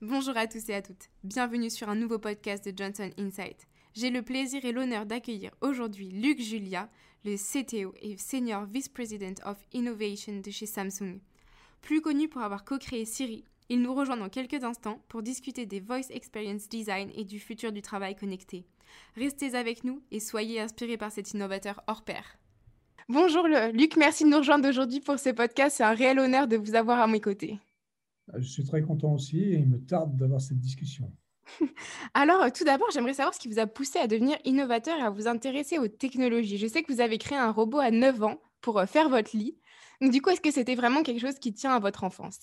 Bonjour à tous et à toutes. Bienvenue sur un nouveau podcast de Johnson Insight. J'ai le plaisir et l'honneur d'accueillir aujourd'hui Luc Julia, le CTO et Senior Vice President of Innovation de chez Samsung. Plus connu pour avoir co-créé Siri, il nous rejoint dans quelques instants pour discuter des Voice Experience Design et du futur du travail connecté. Restez avec nous et soyez inspirés par cet innovateur hors pair. Bonjour Luc, merci de nous rejoindre aujourd'hui pour ce podcast. C'est un réel honneur de vous avoir à mes côtés. Je suis très content aussi et il me tarde d'avoir cette discussion. Alors, tout d'abord, j'aimerais savoir ce qui vous a poussé à devenir innovateur et à vous intéresser aux technologies. Je sais que vous avez créé un robot à 9 ans pour euh, faire votre lit. Donc, du coup, est-ce que c'était vraiment quelque chose qui tient à votre enfance?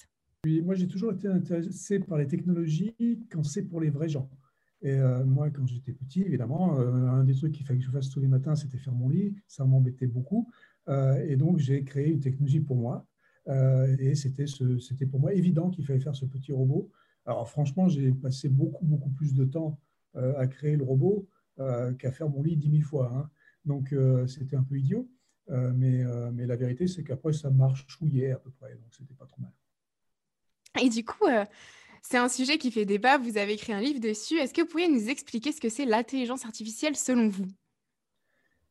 Oui, moi, j'ai toujours été intéressé par les technologies quand c'est pour les vrais gens. Et euh, moi, quand j'étais petit, évidemment, euh, un des trucs qu'il fallait que je fasse tous les matins, c'était faire mon lit. Ça m'embêtait beaucoup. et donc, j'ai créé une technologie pour moi. Et c'était pour moi évident qu'il fallait faire ce petit robot alors franchement, j'ai passé beaucoup, beaucoup plus de temps euh, à créer le robot euh, qu'à faire mon lit dix mille fois. Hein. Donc euh, c'était un peu idiot. mais, mais la vérité, c'est qu'après, ça marche chouillait à peu près. Donc c'était pas trop mal. Et du coup, c'est un sujet qui fait débat. Vous avez écrit un livre dessus. Est-ce que vous pourriez nous expliquer ce que c'est l'intelligence artificielle selon vous?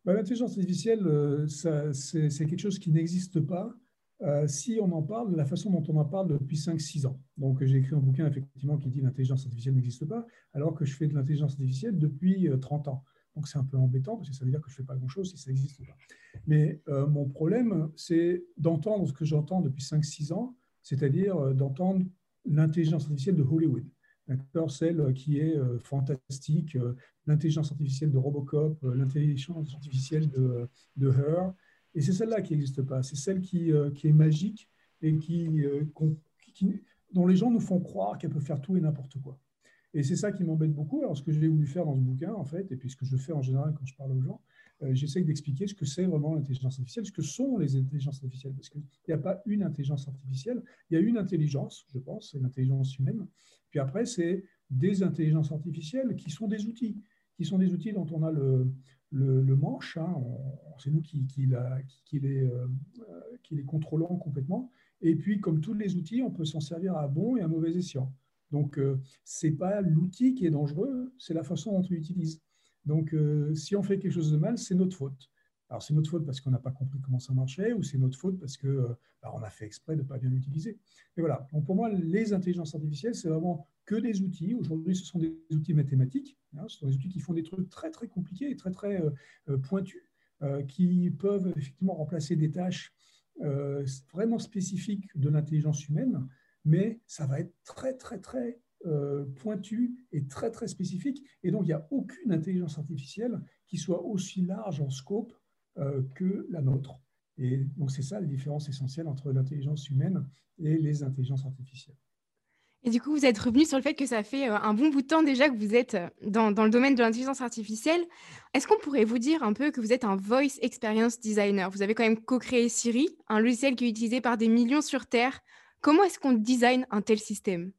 Bah, L'intelligence artificielle, c'est quelque chose qui n'existe pas euh, si on en parle de la façon dont on en parle depuis 5-6 ans. Donc, j'ai écrit un bouquin effectivement qui dit l'intelligence artificielle n'existe pas, alors que je fais de l'intelligence artificielle depuis 30 euh, ans. Donc, c'est un peu embêtant parce que ça veut dire que je ne fais pas grand-chose si ça n'existe pas. Mais euh, mon problème, c'est d'entendre ce que j'entends depuis 5-6 ans, c'est-à-dire d'entendre l'intelligence artificielle de Hollywood. Celle qui est fantastique, l'intelligence artificielle de Robocop, l'intelligence artificielle de, de Her, et c'est celle-là qui n'existe pas. C'est celle qui, euh, est magique et euh, qui, dont les gens nous font croire qu'elle peut faire tout et n'importe quoi. Et c'est ça qui m'embête beaucoup. Alors, ce que j'ai voulu faire dans ce bouquin, en fait, et puis ce que je fais en général quand je parle aux gens, euh, j'essaie d'expliquer ce que c'est vraiment l'intelligence artificielle, ce que sont les intelligences artificielles. Parce qu'il n'y a pas une intelligence artificielle, il y a une intelligence, je pense, c'est l'intelligence humaine. Puis après, c'est des intelligences artificielles qui sont des outils, qui sont des outils dont on a le, le, manche. Hein, c'est nous qui, qui, les, euh, qui, les, contrôlons complètement. Et puis, comme tous les outils, on peut s'en servir à bon et à mauvais escient. Donc, euh, ce n'est pas l'outil qui est dangereux, c'est la façon dont on l'utilise. Donc, euh, si on fait quelque chose de mal, c'est notre faute. Alors, c'est notre faute parce qu'on n'a pas compris comment ça marchait, ou c'est notre faute parce qu'on bah, a fait exprès de ne pas bien l'utiliser. Et voilà. Donc, pour moi, les intelligences artificielles, c'est vraiment que des outils. Aujourd'hui, ce sont des outils mathématiques. Hein, ce sont des outils qui font des trucs très, très compliqués et très, très euh, euh, pointus, euh, qui peuvent effectivement remplacer des tâches vraiment spécifiques de l'intelligence humaine, mais ça va être très, très, très pointu et très, très spécifique. Et donc, il n'y a aucune intelligence artificielle qui soit aussi large en scope que la nôtre. Et donc, c'est ça la différence essentielle entre l'intelligence humaine et les intelligences artificielles. Et du coup, vous êtes revenu sur le fait que ça fait euh, un bon bout de temps déjà que vous êtes euh, dans, le domaine de l'intelligence artificielle. Est-ce qu'on pourrait vous dire un peu que vous êtes un voice experience designer? Vous avez quand même co-créé Siri, un logiciel qui est utilisé par des millions sur Terre. Comment est-ce qu'on design un tel système?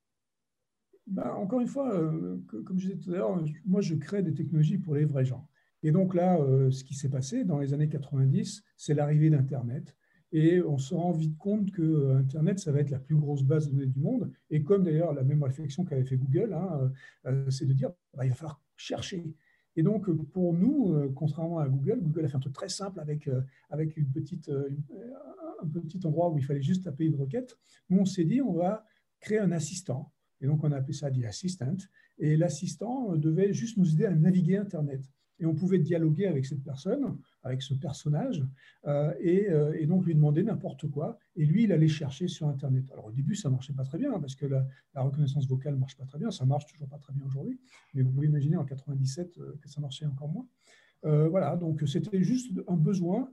Ben, Encore une fois, euh, comme je disais tout à l'heure, moi je crée des technologies pour les vrais gens. Et donc là, ce qui s'est passé dans les années 90, c'est l'arrivée d'Internet. Et on se rend vite compte que euh, Internet, ça va être la plus grosse base de données du monde. Et comme d'ailleurs la même réflexion qu'avait fait Google, hein, euh, c'est de dire bah, il va falloir chercher. Et donc, pour nous, euh, contrairement à Google, Google a fait un truc très simple avec, avec une petite, un petit endroit où il fallait juste taper une requête. Nous, on s'est dit on va créer un assistant. Et donc, on a appelé ça The Assistant. Et l'assistant devait juste nous aider à naviguer Internet et on pouvait dialoguer avec cette personne, avec ce personnage, euh, euh, et, donc lui demander n'importe quoi. Et lui, il allait chercher sur Internet. Alors au début, ça marchait pas très bien, parce que la, reconnaissance vocale marche pas très bien, ça marche toujours pas très bien aujourd'hui, mais vous pouvez imaginer en 97 euh, que ça marchait encore moins. voilà, donc c'était juste un besoin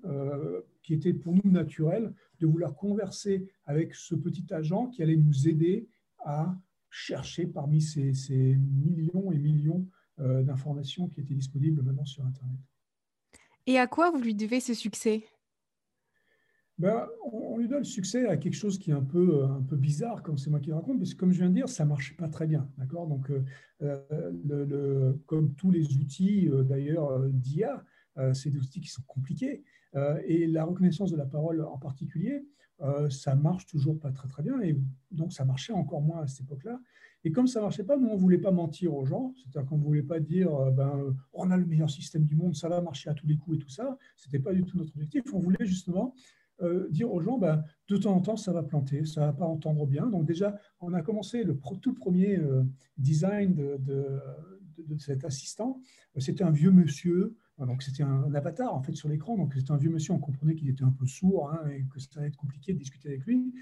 qui était pour nous naturel de vouloir converser avec ce petit agent qui allait nous aider à chercher parmi ces, millions et millions d'informations qui étaient disponibles maintenant sur Internet. Et à quoi vous lui devez ce succès? Ben, on, lui donne le succès à quelque chose qui est un peu, euh, un peu bizarre, comme c'est moi qui le raconte, parce que comme je viens de dire, ça ne marche pas très bien. D'accord? Donc, euh, le, comme tous les outils d'ailleurs d'IA, c'est des outils qui sont compliqués. et la reconnaissance de la parole en particulier, euh, ça marche toujours pas très très bien. Et donc, ça marchait encore moins à cette époque-là. Et comme ça marchait pas, nous, on voulait pas mentir aux gens. C'est-à-dire qu'on voulait pas dire, euh, ben, on a le meilleur système du monde, ça va marcher à tous les coups et tout ça. C'était pas du tout notre objectif. On voulait justement euh, dire aux gens, ben, de temps en temps, ça va planter, ça va pas entendre bien. Donc déjà, on a commencé le tout premier design de, de, cet assistant. C'était un vieux monsieur donc c'était un, avatar en fait sur l'écran. Donc c'était un vieux monsieur, on comprenait qu'il était un peu sourd hein, et que ça allait être compliqué de discuter avec lui.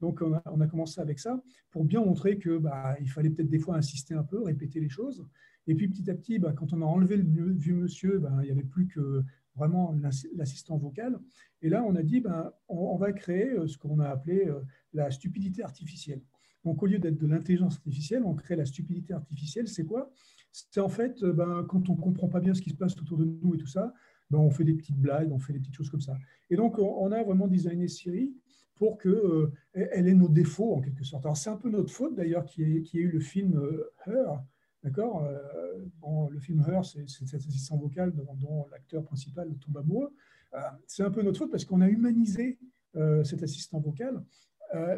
Donc on a, commencé avec ça pour bien montrer que bah, il fallait peut-être des fois insister un peu, répéter les choses. Et puis petit à petit, bah, quand on a enlevé le vieux monsieur, bah, il n'y avait plus que vraiment l'assistant vocal. Et là, on a dit, bah, on, va créer euh, ce qu'on a appelé euh, la stupidité artificielle. Donc, au lieu d'être de l'intelligence artificielle, on crée la stupidité artificielle. C'est quoi? C'est en fait, euh, ben, quand on ne comprend pas bien ce qui se passe autour de nous et tout ça, ben, on fait des petites blagues, on fait des petites choses comme ça. Et donc, on, a vraiment designé Siri pour qu'elle euh, ait nos défauts, en quelque sorte. Alors, c'est un peu notre faute, d'ailleurs, qui ait, qui eu le film euh, Her, d'accord Le film Her, c'est cet assistant vocal dont, l'acteur principal tombe amoureux. c'est un peu notre faute parce qu'on a humanisé cet assistant vocal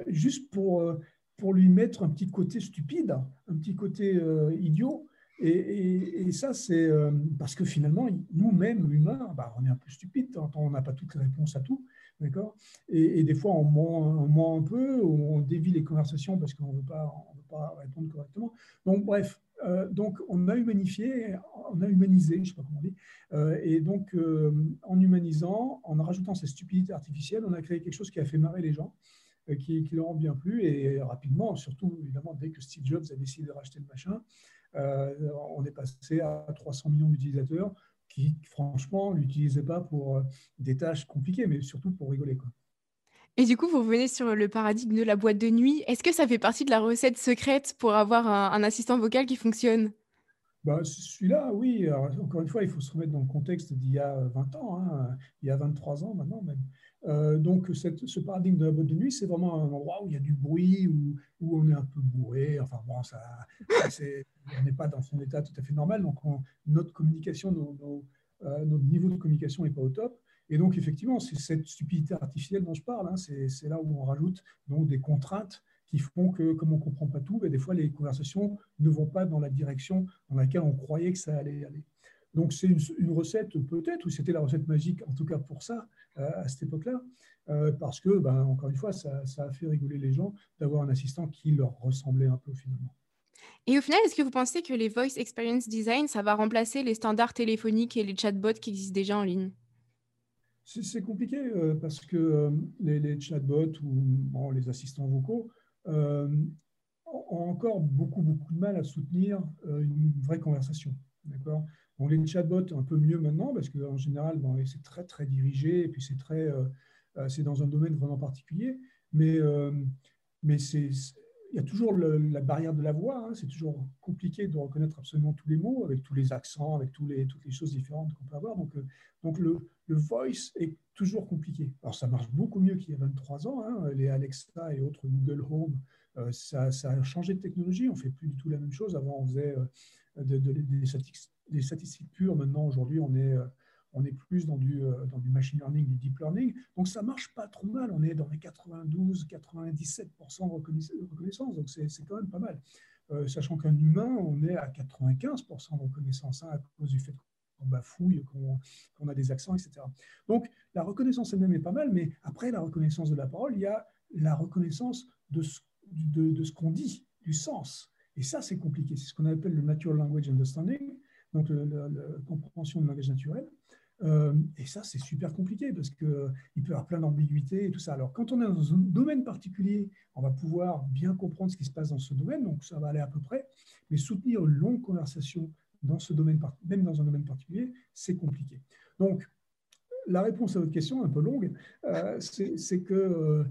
juste pour, pour lui mettre un petit côté stupide, un petit côté idiot, et, ça, c'est euh, parce que finalement, nous-mêmes, humains, bah, on est un peu stupides, on n'a pas toutes les réponses à tout, d'accord? Et, des fois, on ment, un peu, on dévie les conversations parce qu'on ne veut pas répondre correctement. Donc, bref, euh, donc on a humanifié, on a humanisé, je ne sais pas comment on dit, euh, et donc en humanisant, en rajoutant cette stupidité artificielle, on a créé quelque chose qui a fait marrer les gens. Qui, qui leur ont bien plu et rapidement, surtout évidemment dès que Steve Jobs a décidé de racheter le machin, on est passé à 300 millions d'utilisateurs qui, franchement, ne l'utilisaient pas pour euh, des tâches compliquées, mais surtout pour rigoler. Quoi. Et du coup, vous revenez sur le paradigme de la boîte de nuit. Est-ce que ça fait partie de la recette secrète pour avoir un, assistant vocal qui fonctionne? Bah, Celui-là, oui. encore une fois, il faut se remettre dans le contexte d'il y a 20 ans, hein. il y a 23 ans maintenant même. Euh, donc, ce paradigme de la boîte de nuit, c'est vraiment un endroit où il y a du bruit, où, on est un peu bourré. Enfin, bon, ça, on n'est pas dans son état tout à fait normal. Donc, notre communication, euh, notre niveau de communication n'est pas au top. Et donc, effectivement, c'est cette stupidité artificielle dont je parle. Hein. c'est là où on rajoute des contraintes qui font que, comme on ne comprend pas tout, ben, des fois, les conversations ne vont pas dans la direction dans laquelle on croyait que ça allait aller. Donc, c'est une, recette, peut-être, ou c'était la recette magique, en tout cas pour ça, euh, à cette époque-là, euh, parce que, ben, encore une fois, ça, a fait rigoler les gens d'avoir un assistant qui leur ressemblait un peu finalement. Et au final, est-ce que vous pensez que les Voice Experience Design, ça va remplacer les standards téléphoniques et les chatbots qui existent déjà en ligne? C'est compliqué euh, parce que les, chatbots ou les assistants vocaux ont encore beaucoup, beaucoup de mal à soutenir une vraie conversation. D'accord? On les chatbots un peu mieux maintenant parce qu'en général, c'est très très dirigé et puis c'est très, euh, euh, c'est dans un domaine vraiment particulier. Mais, euh, mais c'est, il y a toujours la barrière de la voix. Hein. c'est toujours compliqué de reconnaître absolument tous les mots avec tous les accents, avec tous les, toutes les choses différentes qu'on peut avoir. Donc, donc le, le, voice est toujours compliqué. Alors ça marche beaucoup mieux qu'il y a 23 ans. Hein. les Alexa et autres Google Home, ça, a changé de technologie. On fait plus du tout la même chose. Avant, on faisait de, des statistiques des statistiques pures. Maintenant, aujourd'hui, on est, euh, on est plus dans du, euh, dans du machine learning, du deep learning. Donc, ça marche pas trop mal. On est dans les 92-97% de reconnaissance. Donc, c'est quand même pas mal. Euh, sachant qu'un humain, on est à 95% de reconnaissance hein, à cause du fait qu'on bafouille, qu'on a des accents, etc. Donc, la reconnaissance elle-même est pas mal, mais après la reconnaissance de la parole, il y a la reconnaissance de ce, de, de ce qu'on dit, du sens. Et ça, c'est compliqué. C'est ce qu'on appelle le Natural Language Understanding donc la compréhension du langage naturel. Euh, et ça, c'est super compliqué parce qu'il peut y avoir plein d'ambiguïtés et tout ça. Alors, quand on est dans un domaine particulier, on va pouvoir bien comprendre ce qui se passe dans ce domaine, donc ça va aller à peu près. Mais soutenir une longue conversation dans ce domaine, même dans un domaine particulier, c'est compliqué. Donc, la réponse à votre question, un peu longue, euh, c'est que euh,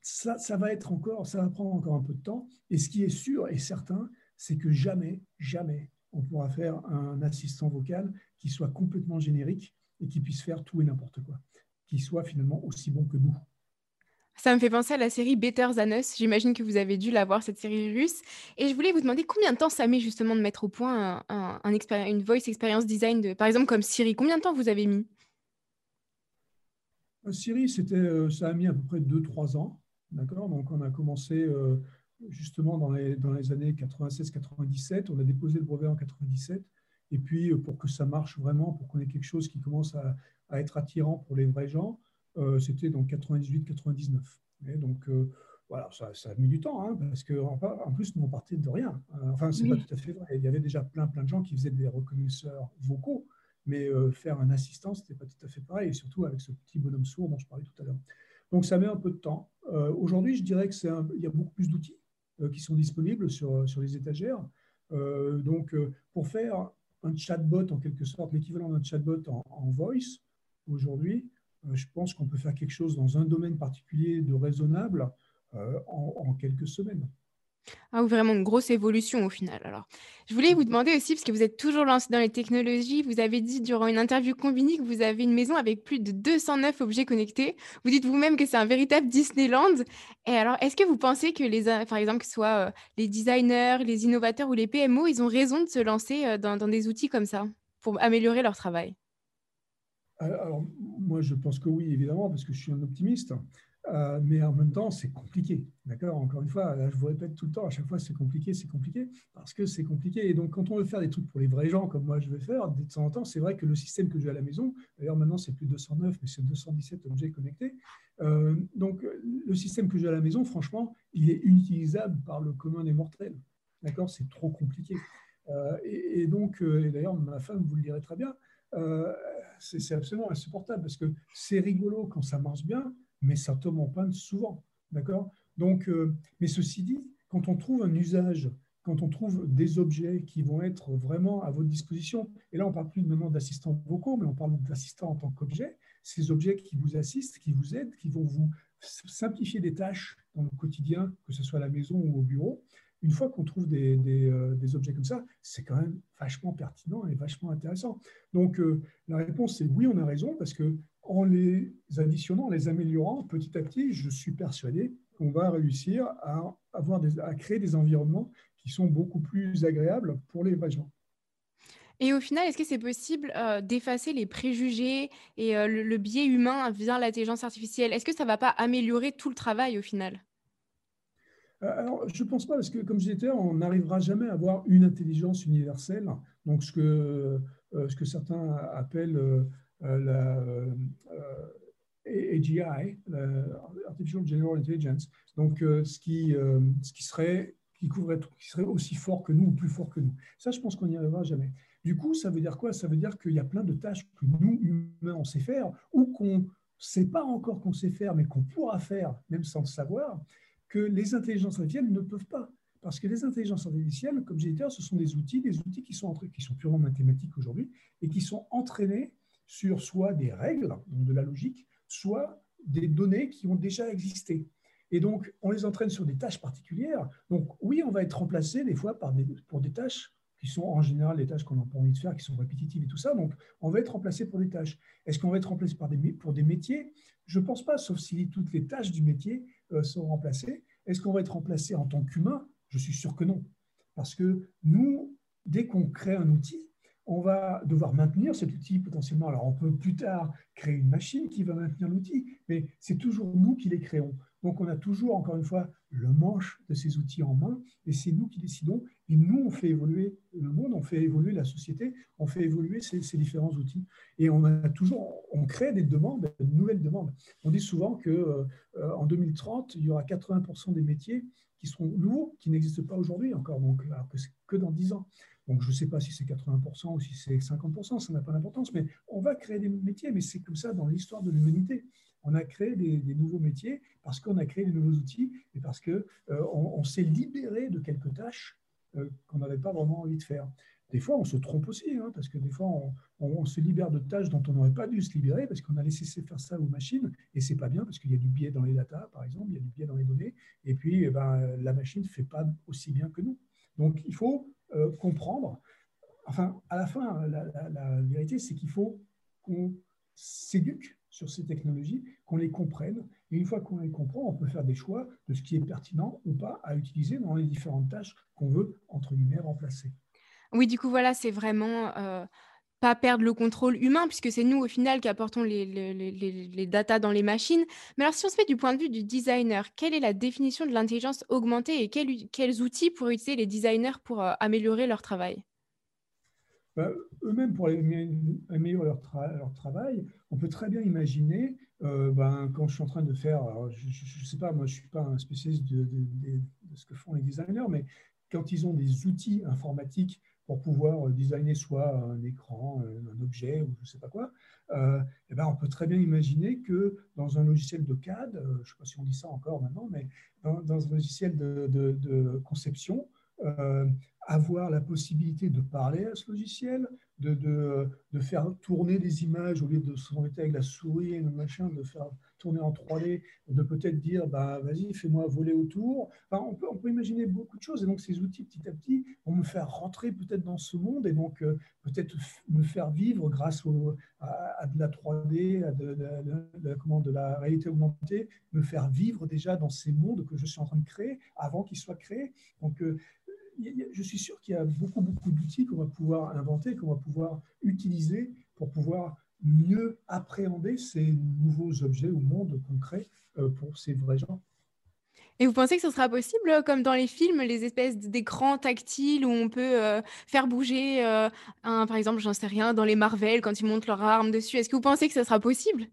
ça va être encore, ça va prendre encore un peu de temps. Et ce qui est sûr et certain, c'est que jamais, jamais, on pourra faire un assistant vocal qui soit complètement générique et qui puisse faire tout et n'importe quoi, qui soit finalement aussi bon que nous. Ça me fait penser à la série Better Than Us. J'imagine que vous avez dû la voir, cette série russe. Et je voulais vous demander combien de temps ça met justement de mettre au point un, une voice experience design, de, par exemple comme Siri. Combien de temps vous avez mis? Siri, c'était, ça a mis à peu près 2-3 ans. D'accord? Donc, on a commencé justement dans les, dans les années 96-97. On a déposé le brevet en 97. Et puis, pour que ça marche vraiment, pour qu'on ait quelque chose qui commence à, à être attirant pour les vrais gens, c'était donc 98-99. Donc, voilà, ça, ça, a mis du temps, hein, parce qu'en en plus, nous, on partait de rien. Euh, enfin, c'est pas tout à fait vrai. Il y avait déjà plein, plein de gens qui faisaient des reconnaisseurs vocaux, mais euh, faire un assistant, ce n'était pas tout à fait pareil, et surtout avec ce petit bonhomme sourd dont je parlais tout à l'heure. Donc, ça met un peu de temps. Euh, aujourd'hui, je dirais qu'il y a beaucoup plus d'outils qui sont disponibles sur, sur les étagères. donc, pour faire un chatbot, en quelque sorte, l'équivalent d'un chatbot en, voice, aujourd'hui, je pense qu'on peut faire quelque chose dans un domaine particulier de raisonnable euh, en, quelques semaines. Ah, vraiment une grosse évolution au final. Alors, je voulais vous demander aussi, parce que vous êtes toujours lancé dans les technologies, vous avez dit durant une interview combinée que vous avez une maison avec plus de 209 objets connectés. Vous dites vous-même que c'est un véritable Disneyland. Et alors, est-ce que vous pensez que les, par exemple, que ce soit euh, les designers, les innovateurs ou les PMO, ils ont raison de se lancer euh, dans, dans des outils comme ça pour améliorer leur travail? Alors, moi, je pense que oui, évidemment, parce que je suis un optimiste. Euh, mais en même temps, c'est compliqué. D'accord? Encore une fois, je vous répète tout le temps, à chaque fois, c'est compliqué, c'est compliqué, parce que c'est compliqué. Et donc, quand on veut faire des trucs pour les vrais gens, comme moi je vais faire, de temps en temps, c'est vrai que le système que j'ai à la maison, d'ailleurs maintenant c'est plus 209, mais c'est 217 objets connectés. Euh, donc, le système que j'ai à la maison, franchement, il est inutilisable par le commun des mortels. D'accord? C'est trop compliqué. Euh, et, et, donc, et d'ailleurs, ma femme vous le dirait très bien, c'est absolument insupportable, parce que c'est rigolo quand ça marche bien, mais ça tombe en panne souvent. D'accord? Donc, euh, mais ceci dit, quand on trouve un usage, quand on trouve des objets qui vont être vraiment à votre disposition, et là on ne parle plus maintenant d'assistants vocaux, mais on parle d'assistants en tant qu'objet, ces objets qui vous assistent, qui vous aident, qui vont vous simplifier des tâches dans le quotidien, que ce soit à la maison ou au bureau, une fois qu'on trouve des, euh, objets comme ça, c'est quand même vachement pertinent et vachement intéressant. Donc euh, la réponse c'est oui, on a raison, parce que en les additionnant, en les améliorant petit à petit, je suis persuadé qu'on va réussir à, avoir à créer des environnements qui sont beaucoup plus agréables pour les gens. Et au final, est-ce que c'est possible euh, d'effacer les préjugés et le, biais humain via l'intelligence artificielle? Est-ce que ça ne va pas améliorer tout le travail au final? Euh, alors, je ne pense pas, parce que comme je disais, on n'arrivera jamais à avoir une intelligence universelle. Donc, ce que, euh, ce que certains appellent euh, la AGI, Artificial General Intelligence, donc ce, qui, ce qui serait qui couvrait qui serait aussi fort que nous ou plus fort que nous. Ça, je pense qu'on n'y arrivera jamais. Du coup, ça veut dire quoi? Ça veut dire qu'il y a plein de tâches que nous, humains, on sait faire ou qu'on ne sait pas encore qu'on sait faire, mais qu'on pourra faire, même sans le savoir que les intelligences artificielles ne peuvent pas. Parce que les intelligences artificielles, comme j'ai dit, ce sont des outils, des outils qui sont, qui sont purement mathématiques aujourd'hui et qui sont entraînés sur soit des règles, de la logique, soit des données qui ont déjà existé. Et donc, on les entraîne sur des tâches particulières. Donc, oui, on va être remplacé des fois par des, pour des tâches qui sont en général des tâches qu'on n'a pas envie de faire, qui sont répétitives et tout ça. Donc, on va être remplacé pour des tâches. Est-ce qu'on va être remplacé par des, pour des métiers? Je ne pense pas, sauf si toutes les tâches du métier euh, sont remplacées. Est-ce qu'on va être remplacé en tant qu'humain? Je suis sûr que non. Parce que nous, dès qu'on crée un outil, on va devoir maintenir cet outil potentiellement. Alors, on peut plus tard créer une machine qui va maintenir l'outil, mais c'est toujours nous qui les créons. Donc, on a toujours, encore une fois, le manche de ces outils en main, et c'est nous qui décidons. Et nous, on fait évoluer le monde, on fait évoluer la société, on fait évoluer ces, différents outils. Et on a toujours, on crée des demandes, de nouvelles demandes. On dit souvent que euh, en 2030, il y aura 80% des métiers qui seront nouveaux, qui n'existent pas aujourd'hui encore, donc alors que c'est que dans 10 ans. Donc, je ne sais pas si c'est 80% ou si c'est 50%, ça n'a pas d'importance, mais on va créer des métiers, mais c'est comme ça dans l'histoire de l'humanité. On a créé des, nouveaux métiers parce qu'on a créé des nouveaux outils et parce qu'on euh, s'est libéré de quelques tâches euh, qu'on n'avait pas vraiment envie de faire. Des fois, on se trompe aussi, hein, parce que des fois, on, se libère de tâches dont on n'aurait pas dû se libérer, parce qu'on a laissé faire ça aux machines, et c'est pas bien, parce qu'il y a du biais dans les datas, par exemple, il y a du biais dans les données, et puis eh ben, la machine ne fait pas aussi bien que nous. Donc, il faut euh, comprendre. Enfin, à la fin, la, vérité, c'est qu'il faut qu'on s'éduque sur ces technologies, qu'on les comprenne. Et une fois qu'on les comprend, on peut faire des choix de ce qui est pertinent ou pas à utiliser dans les différentes tâches qu'on veut, entre guillemets, remplacer. Oui, du coup, voilà, c'est vraiment euh, pas perdre le contrôle humain, puisque c'est nous, au final, qui apportons les, les, dans les machines. Mais alors, si on se met du point de vue du designer, quelle est la définition de l'intelligence augmentée et quels, outils pourraient utiliser les designers pour euh, améliorer leur travail? Bah, Eux-mêmes, pour améliorer leur, travail, on peut très bien imaginer, euh, ben, quand je suis en train de faire, je ne sais pas, moi je ne suis pas un spécialiste de, ce que font les designers, mais quand ils ont des outils informatiques pour pouvoir euh, designer soit un écran, euh, un objet ou je ne sais pas quoi, euh, eh ben on peut très bien imaginer que dans un logiciel de CAD, je ne sais pas si on dit ça encore maintenant, mais dans, un logiciel de, de, conception, avoir la possibilité de parler à ce logiciel, de, de, faire tourner des images au lieu de se mettre avec la souris et le machin, de faire tourner en 3D, de peut-être dire bah, vas-y, fais-moi voler autour. On, peut, on peut imaginer beaucoup de choses. Et donc, ces outils, petit à petit, vont me faire rentrer peut-être dans ce monde et donc euh, peut-être me faire vivre grâce à, de la 3D, à de, de, comment, de la réalité augmentée, me faire vivre déjà dans ces mondes que je suis en train de créer avant qu'ils soient créés. Donc, euh, je suis sûr qu'il y a beaucoup, beaucoup d'outils qu'on va pouvoir inventer, qu'on va pouvoir utiliser pour pouvoir mieux appréhender ces nouveaux objets ou mondes concrets euh, pour ces vrais gens. Et vous pensez que ce sera possible, euh, comme dans les films, les espèces d'écrans tactiles où on peut euh, faire bouger, un, par exemple, j'en sais rien, dans les Marvel, quand ils montent leurs armes dessus? Est-ce que vous pensez que ce sera possible?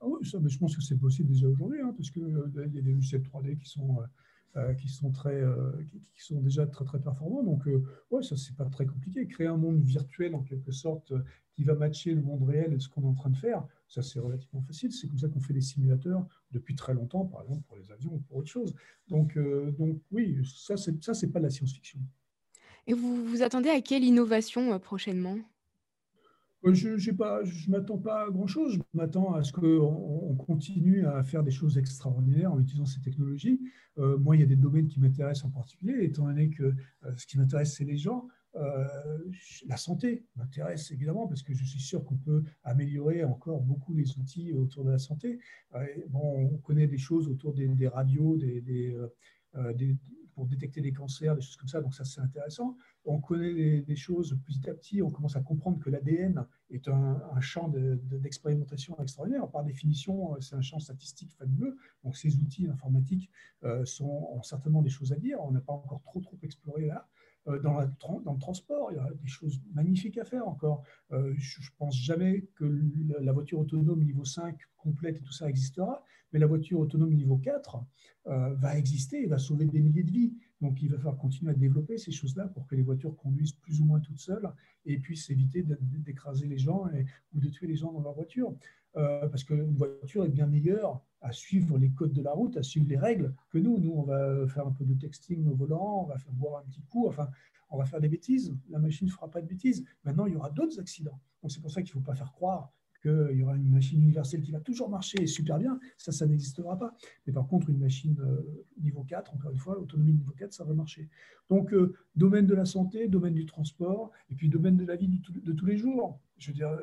Ah Oui, ça, mais je pense que c'est possible déjà aujourd'hui, hein, parce qu'il y a des logiciels 3D qui sont euh, qui sont très, euh, qui, sont déjà très très performants. Donc euh, ouais, ça c'est pas très compliqué. Créer un monde virtuel en quelque sorte qui va matcher le monde réel et ce qu'on est en train de faire, ça c'est relativement facile. C'est comme ça qu'on fait des simulateurs depuis très longtemps, par exemple pour les avions ou pour autre chose. Donc donc oui, ça c'est ça c'est pas de la science-fiction. Et vous vous attendez à quelle innovation prochainement? euh, je ne m'attends pas à grand-chose. Je m'attends à ce qu'on continue à faire des choses extraordinaires en utilisant ces technologies. Euh, moi, il y a des domaines qui m'intéressent en particulier, étant donné que euh, ce qui m'intéresse, c'est les gens. la santé m'intéresse évidemment parce que je suis sûr qu'on peut améliorer encore beaucoup les outils autour de la santé. on connaît des choses autour des, radios, des, pour détecter des cancers, des choses comme ça, donc ça c'est intéressant. On connaît des, choses petit à petit, on commence à comprendre que l'ADN est un, champ d'expérimentation extraordinaire. Par définition, euh, c'est un champ statistique fabuleux, donc ces outils informatiques euh, sont, ont certainement des choses à dire. On n'a pas encore trop, trop exploré là. Euh, dans, le transport, il y a des choses magnifiques à faire encore. je ne pense jamais que la voiture autonome niveau 5 complète et tout ça existera, mais la voiture autonome niveau 4 euh, va exister et va sauver des milliers de vies. Donc il va falloir continuer à développer ces choses-là pour que les voitures conduisent plus ou moins toutes seules et puissent éviter d'écraser les gens ou de tuer les gens dans leur voiture. Euh, parce qu'une voiture est bien meilleure à suivre les codes de la route, à suivre les règles que nous. Nous, on va faire un peu de texting au volant, on va faire boire un petit coup, enfin, on va faire des bêtises. La machine ne fera pas de bêtises. Maintenant, il y aura d'autres accidents. Donc c'est pour ça qu'il ne faut pas faire croire qu'il y aura une machine universelle qui va toujours marcher super bien, ça, ça n'existera pas. Mais par contre, une machine euh, niveau 4, encore une fois, l'autonomie niveau 4, ça va marcher. Donc, euh, domaine de la santé, domaine du transport, et puis domaine de la vie de tous les jours.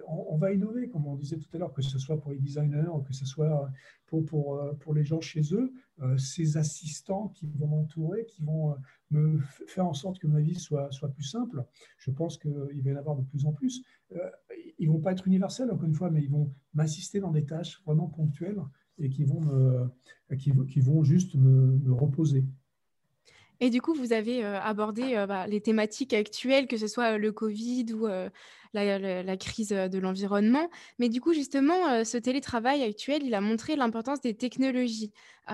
On, va innover, comme on disait tout à l'heure, que ce soit pour les designers, que ce soit pour, pour, euh, pour les gens chez eux, ces assistants qui vont m'entourer, qui vont me faire en sorte que ma vie soit, soit plus simple. Je pense qu'il va y en avoir de plus en plus ils vont pas être universels, encore une fois, mais ils vont m'assister dans des tâches vraiment ponctuelles et qui vont, qui, qui, vont juste me, reposer. Et du coup, vous avez euh, abordé euh, bah, les thématiques actuelles, que ce soit euh, le Covid ou la, la, crise de l'environnement. Mais du coup, justement, ce télétravail actuel, il a montré l'importance des technologies.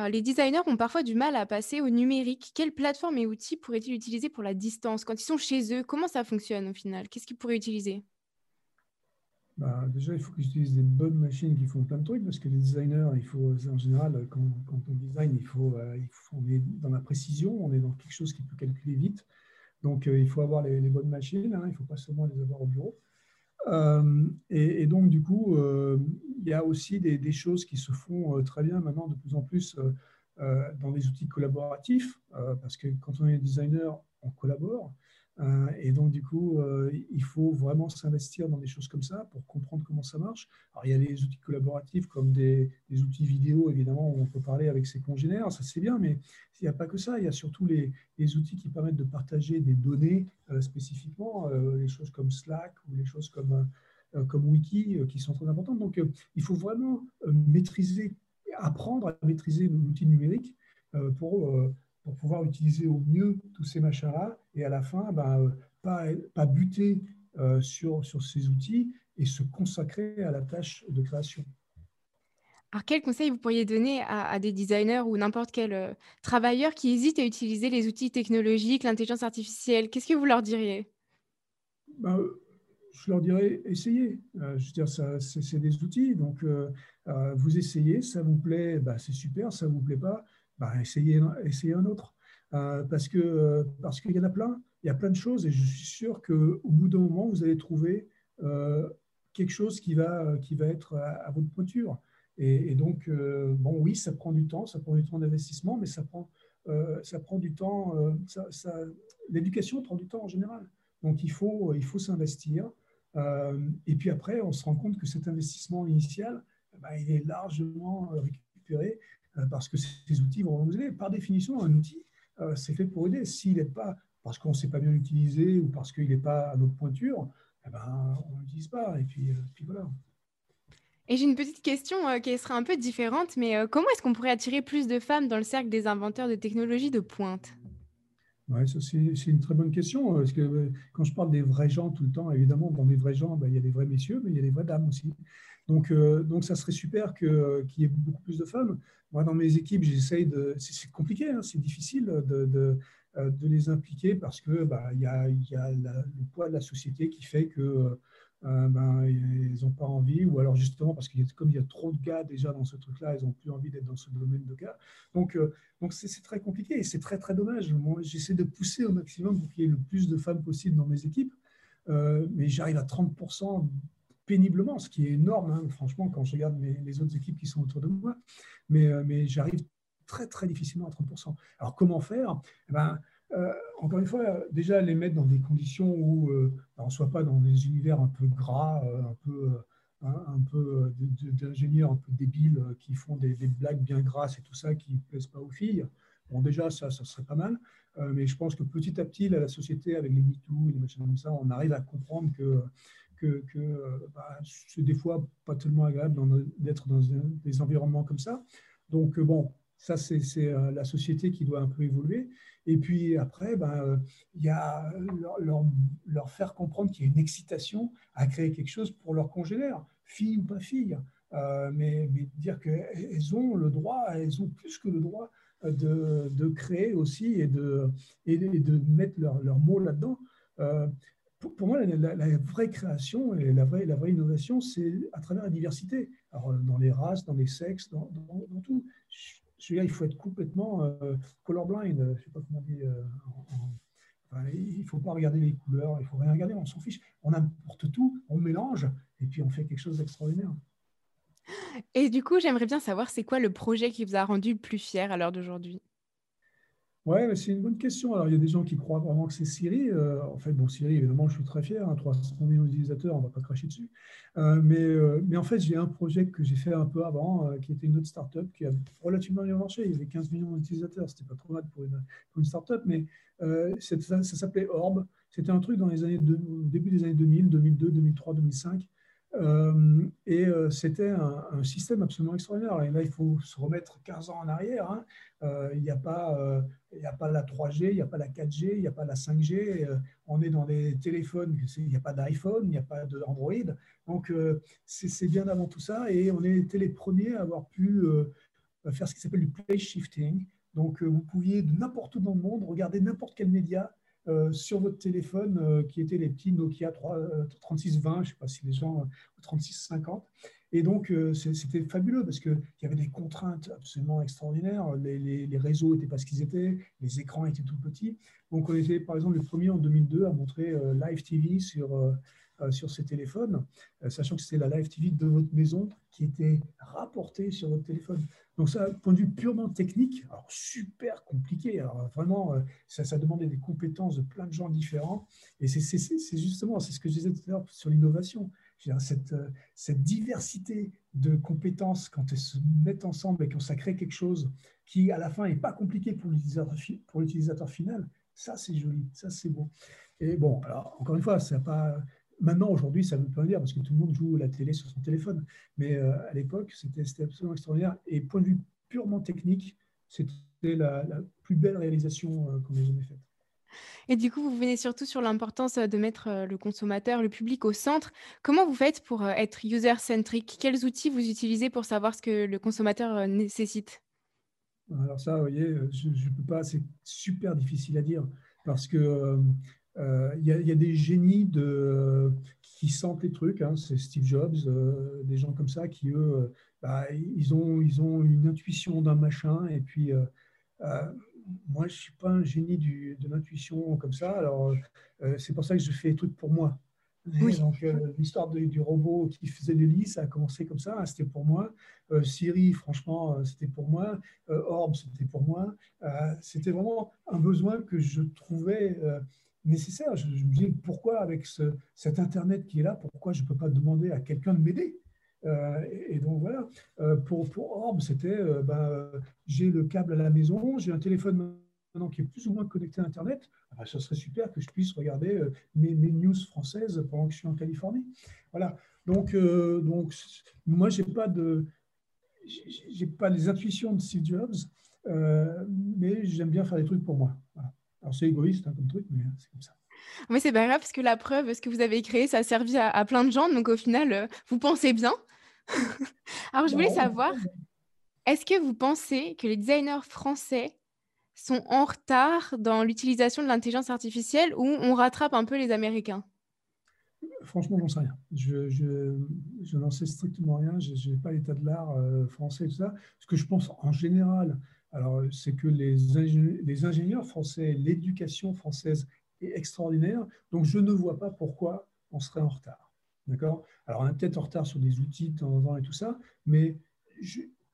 les designers ont parfois du mal à passer au numérique. Quelles plateformes et outils pourraient-ils utiliser pour la distance Quand ils sont chez eux, comment ça fonctionne au final? Qu'est-ce qu'ils pourraient utiliser? Bah, déjà, il faut qu'ils utilisent des bonnes machines qui font plein de trucs, parce que les designers, il faut, en général, quand, on design, il faut, euh, il faut, on est dans la précision, on est dans quelque chose qui peut calculer vite. Donc, euh, il faut avoir les, bonnes machines, hein, il ne faut pas seulement les avoir au bureau. Euh, et, donc, du coup, il y a aussi des, des, choses qui se font très bien maintenant, de plus en plus, dans les outils collaboratifs, parce que quand on est designer, on collabore. Euh, et donc, du coup, euh, il faut vraiment s'investir dans des choses comme ça pour comprendre comment ça marche. Alors, il y a des outils collaboratifs comme des, outils vidéo, évidemment, où on peut parler avec ses congénères, ça c'est bien, mais il n'y a pas que ça. Il y a surtout les, outils qui permettent de partager des données euh, spécifiquement, les choses comme Slack ou les choses comme, comme Wiki qui sont très importantes. Donc, il faut vraiment maîtriser, apprendre à maîtriser l'outil numérique pour pour pouvoir utiliser au mieux tous ces machins-là. Et à la fin, ben, euh, pas, pas buter euh, sur, sur ces outils et se consacrer à la tâche de création. Alors, quel conseil vous pourriez donner à, des designers ou n'importe quel euh, travailleur qui hésite à utiliser les outils technologiques, l'intelligence artificielle? Qu'est-ce que vous leur diriez? Ben, Je leur dirais, essayez. je veux dire, c'est des outils, donc vous essayez, ça vous plaît, ben, c'est super, ça ne vous plaît pas, bah, essayez, un autre. Euh, parce que parce qu'il y en a plein, il y a plein de choses et je suis sûr qu'au bout d'un moment, vous allez trouver euh, quelque chose qui va, qui va être à, votre pointure. Et, donc, euh, bon, oui, ça prend du temps, ça prend du temps d'investissement, mais ça prend, ça prend du temps. Ça, L'éducation prend du temps en général. Donc, il faut, il faut s'investir. et puis après, on se rend compte que cet investissement initial, bah, il est largement récupéré euh, parce que ces outils vont vous aider. Par définition, un outil, euh, c'est fait pour aider. S'il n'est pas parce qu'on ne sait pas bien l'utiliser ou parce qu'il n'est pas à notre pointure, eh ben, on ne l'utilise pas. Et puis, euh, puis voilà. Et j'ai une petite question qui sera un peu différente, mais comment est-ce qu'on pourrait attirer plus de femmes dans le cercle des inventeurs de technologies de pointe? Ouais, ça c'est une très bonne question, parce que quand je parle des vrais gens tout le temps, évidemment, dans les vrais gens, ben, il y a des vrais messieurs, mais il y a des vraies dames aussi. Donc, donc ça serait super qu'il y ait beaucoup plus de femmes. Moi, dans mes équipes, j'essaye de. C'est compliqué, hein, c'est difficile de, euh, de, les impliquer parce que bah, il y a, y a le poids de la société qui fait que euh, ben, ils n'ont pas envie, ou alors justement parce que comme il y a trop de gars déjà dans ce truc-là, ils n'ont plus envie d'être dans ce domaine de gars. Donc, euh, donc c'est très compliqué et c'est très très dommage. Moi, j'essaie de pousser au maximum pour qu'il y ait le plus de femmes possible dans mes équipes, mais j'arrive à 30% péniblement, ce qui est énorme, hein, franchement, quand je regarde les autres équipes qui sont autour de moi. Mais, euh, mais j'arrive très, très difficilement à 30%. Alors, comment faire? Eh ben, euh, Encore une fois, déjà les mettre dans des conditions où euh, ben, on ne soit pas dans des univers un peu gras, un peu, hein, un peu d'ingénieurs un peu débiles qui font des, blagues bien grasses et tout ça qui ne plaisent pas aux filles. Bon, déjà, ça, ça serait pas mal. mais je pense que petit à petit, la société, avec les MeToo et les machins comme ça, on arrive à comprendre que que, euh, bah, c'est des fois pas tellement agréable d'être dans des environnements comme ça. Donc, euh, bon, ça, c'est euh, la société qui doit un peu évoluer. Et puis après, ben, il y a leur, faire comprendre qu'il y a une excitation à créer quelque chose pour leurs congénères, filles ou pas filles. mais, mais, dire qu'elles ont le droit, elles ont plus que le droit de, créer aussi et de, et de, mettre leur, leur mot là-dedans pour, moi, la, vraie création et la vraie, innovation, c'est à travers la diversité. Alors, dans les races, dans les sexes, dans, dans, tout. Je, il faut être complètement euh, colorblind. Je sais pas comment on. Euh, il ne faut pas regarder les couleurs, il ne faut rien regarder, on s'en fiche. On importe tout, on mélange et puis on fait quelque chose d'extraordinaire. Et du coup, j'aimerais bien savoir, c'est quoi le projet qui vous a rendu plus fier à l'heure d'aujourd'hui? Oui, c'est une bonne question. Alors, il y a des gens qui croient vraiment que c'est Siri. Euh, en fait, bon, Siri, évidemment, je suis très fier. 300 hein, millions d'utilisateurs, on ne va pas cracher dessus. Euh, mais, euh, mais en fait, j'ai un projet que j'ai fait un peu avant, qui était une autre startup qui a relativement bien marché. Il y avait 15 millions d'utilisateurs. C'était pas trop mal pour une, pour une startup, mais ça, s'appelait Orb. C'était un truc dans les années début des années 2000, 2002, 2003, 2005. Euh, et euh, c'était un, système absolument extraordinaire. Et là, il faut se remettre 15 ans en arrière. Hein. Euh, il n'y a, pas, a pas la 3G, il n'y a pas la 4G, il n'y a pas la 5G. on est dans des téléphones, il n'y a pas d'iPhone, il n'y a pas d'Android. Donc, c'est bien avant tout ça. Et on était les premiers à avoir pu faire ce qui s'appelle du place shifting. Donc, vous pouviez de n'importe où dans le monde regarder n'importe quel média euh, sur votre téléphone, euh, qui étaient les petits Nokia 3620, je ne sais pas si les gens, 3650. Euh, Et donc, c'était fabuleux parce qu'il y avait des contraintes absolument extraordinaires. Les, réseaux n'étaient pas ce qu'ils étaient, les écrans étaient tout petits. Donc, on était, par exemple, le premier en 2002 à montrer Live TV sur, sur ces téléphones, sachant que c'était la live TV de votre maison qui était rapportée sur votre téléphone. Donc ça, point de vue purement technique, alors super compliqué. Alors vraiment, ça, ça demandait des compétences de plein de gens différents. Et c'est justement, ce que je disais tout à l'heure sur l'innovation. Cette, cette diversité de compétences, quand elles se mettent ensemble et qu'on ça crée quelque chose qui, à la fin, n'est pas compliqué pour l'utilisateur final, ça, c'est joli, ça, c'est beau. Et bon, alors, encore une fois, ça pas. Maintenant, aujourd'hui, ça ne veut pas dire parce que tout le monde joue la télé sur son téléphone. Mais euh, à l'époque, c'était absolument extraordinaire. Et point de vue purement technique, c'était la, plus belle réalisation euh, qu'on ait jamais faite. Et du coup, vous venez surtout sur l'importance de mettre euh, le consommateur, le public au centre. Comment vous faites pour être user-centric? Quels outils vous utilisez pour savoir ce que le consommateur nécessite? Alors ça, vous voyez, je ne peux pas, c'est super difficile à dire parce que euh, euh, il y, a des génies de, qui sentent les trucs. Hein, c'est Steve Jobs, euh, des gens comme ça qui eux, bah, ils ont ils ont une intuition d'un machin et puis moi je suis pas un génie du, de l'intuition comme ça. Alors c'est pour ça que je fais les trucs pour moi. Donc, euh, l'histoire du robot qui faisait des lits, ça a commencé comme ça, hein, c'était pour moi. Euh, Siri, franchement, euh, c'était pour moi. Orb, c'était pour moi. c'était vraiment un besoin que je trouvais nécessaire. Je, me disais, pourquoi avec ce, cet Internet qui est là, pourquoi je ne peux pas demander à quelqu'un de m'aider? Et, donc voilà, pour, pour Orb, c'était, bah, j'ai le câble à la maison, j'ai un téléphone maintenant qui est plus ou moins connecté à Internet, ah bah, ce serait super que je puisse regarder euh, mes, news françaises pendant que je suis en Californie. Voilà. Donc, euh, donc moi, j'ai pas pas les intuitions de Steve Jobs, euh, mais j'aime bien faire des trucs pour moi. Alors c'est égoïste hein, comme truc, mais c'est comme ça. Mais c'est pas grave parce que la preuve, ce que vous avez créé, ça a servi à, plein de gens. Donc au final, vous pensez bien. Alors je voulais savoir, est-ce que vous pensez que les designers français sont en retard dans l'utilisation de l'intelligence artificielle ou on rattrape un peu les Américains? Franchement, j'en sais rien. Je, je, n'en sais strictement rien. Je n'ai pas l'état de l'art euh, français et tout ça. Ce que je pense en général, alors, c'est que les, ingénieurs français, l'éducation française est extraordinaire. Donc, je ne vois pas pourquoi on serait en retard. D'accord? Alors, on est peut-être en retard sur des outils de temps en temps et tout ça, mais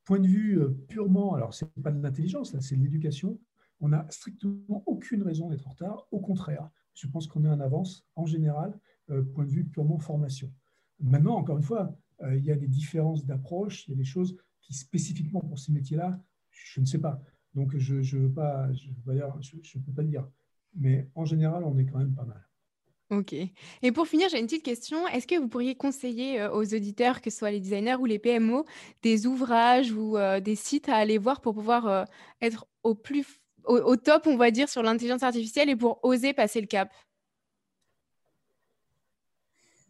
point de vue euh, purement, alors, ce n'est pas de l'intelligence, c'est de l'éducation on n'a strictement aucune raison d'être en retard. Au contraire, je pense qu'on est en avance en général, euh, point de vue purement formation. Maintenant, encore une fois, euh, il y a des différences d'approche, il y a des choses qui spécifiquement pour ces métiers-là, je ne sais pas. Donc, je ne je veux pas, je, je, peux pas dire. Mais en général, on est quand même pas mal. Ok. Et pour finir, j'ai une petite question. Est-ce que vous pourriez conseiller euh, aux auditeurs, que ce soit les designers ou les PMO, des ouvrages ou des sites à aller voir pour pouvoir être au plus au, top, on va dire, sur l'intelligence artificielle et pour oser passer le cap?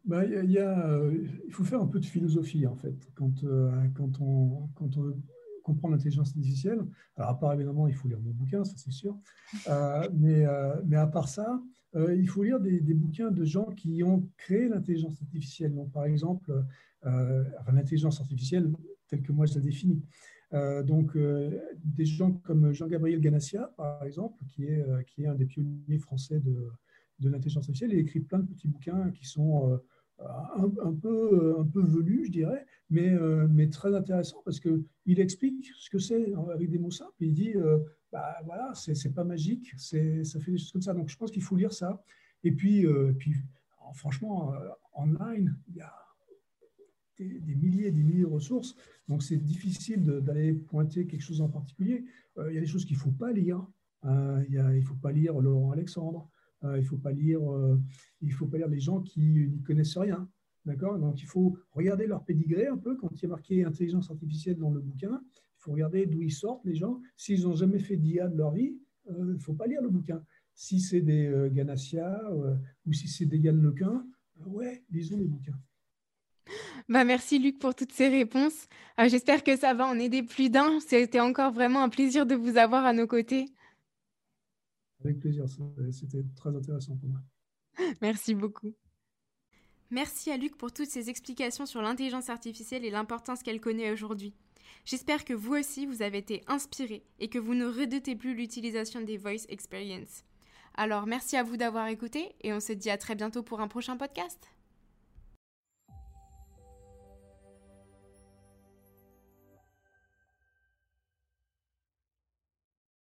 Bah, y a, euh, il faut faire un peu de philosophie, en fait, quand, euh, quand, on, quand on comprend l'intelligence artificielle. Alors, à part, évidemment, il faut lire mon bouquin, ça c'est sûr. Euh, mais, mais à part ça, il faut lire des, bouquins de gens qui ont créé l'intelligence artificielle. Donc, par exemple, l'intelligence artificielle telle que moi je la définis. Euh, donc, euh, des gens comme Jean-Gabriel Ganassia, par exemple, qui est, euh, qui est un des pionniers français de, de l'intelligence artificielle, il écrit plein de petits bouquins qui sont un, peu, un peu velus, je dirais, mais, mais très intéressants parce qu'il explique ce que c'est avec des mots simples. Il dit, bah, voilà, c'est pas magique, ça fait des choses comme ça. Donc, je pense qu'il faut lire ça. Et puis, puis franchement, online, il y a des, milliers et des milliers de ressources. Donc, c'est difficile d'aller pointer quelque chose en particulier. Euh, il y a des choses qu'il ne faut pas lire. Euh, il ne faut pas lire Laurent Alexandre. Euh, il faut pas lire, il faut pas lire les gens qui n'y connaissent rien. D'accord? Donc, il faut regarder leur pédigré un peu. Quand il y a marqué intelligence artificielle dans le bouquin, il faut regarder d'où ils sortent, les gens. S'ils n'ont jamais fait d'IA de leur vie, il ne faut pas lire le bouquin. Si c'est des Ganassia ou si c'est des Yann Lequin, ouais, lisons les bouquins. Bah, merci Luc pour toutes ces réponses. Euh, j'espère que ça va en aider plus d'un. C'était encore vraiment un plaisir de vous avoir à nos côtés. Avec plaisir, c'était très intéressant pour moi. Merci beaucoup. Merci à Luc pour toutes ces explications sur l'intelligence artificielle et l'importance qu'elle connaît aujourd'hui. J'espère que vous aussi vous avez été inspiré et que vous ne redoutez plus l'utilisation des Voice Experience. Alors merci à vous d'avoir écouté et on se dit à très bientôt pour un prochain podcast.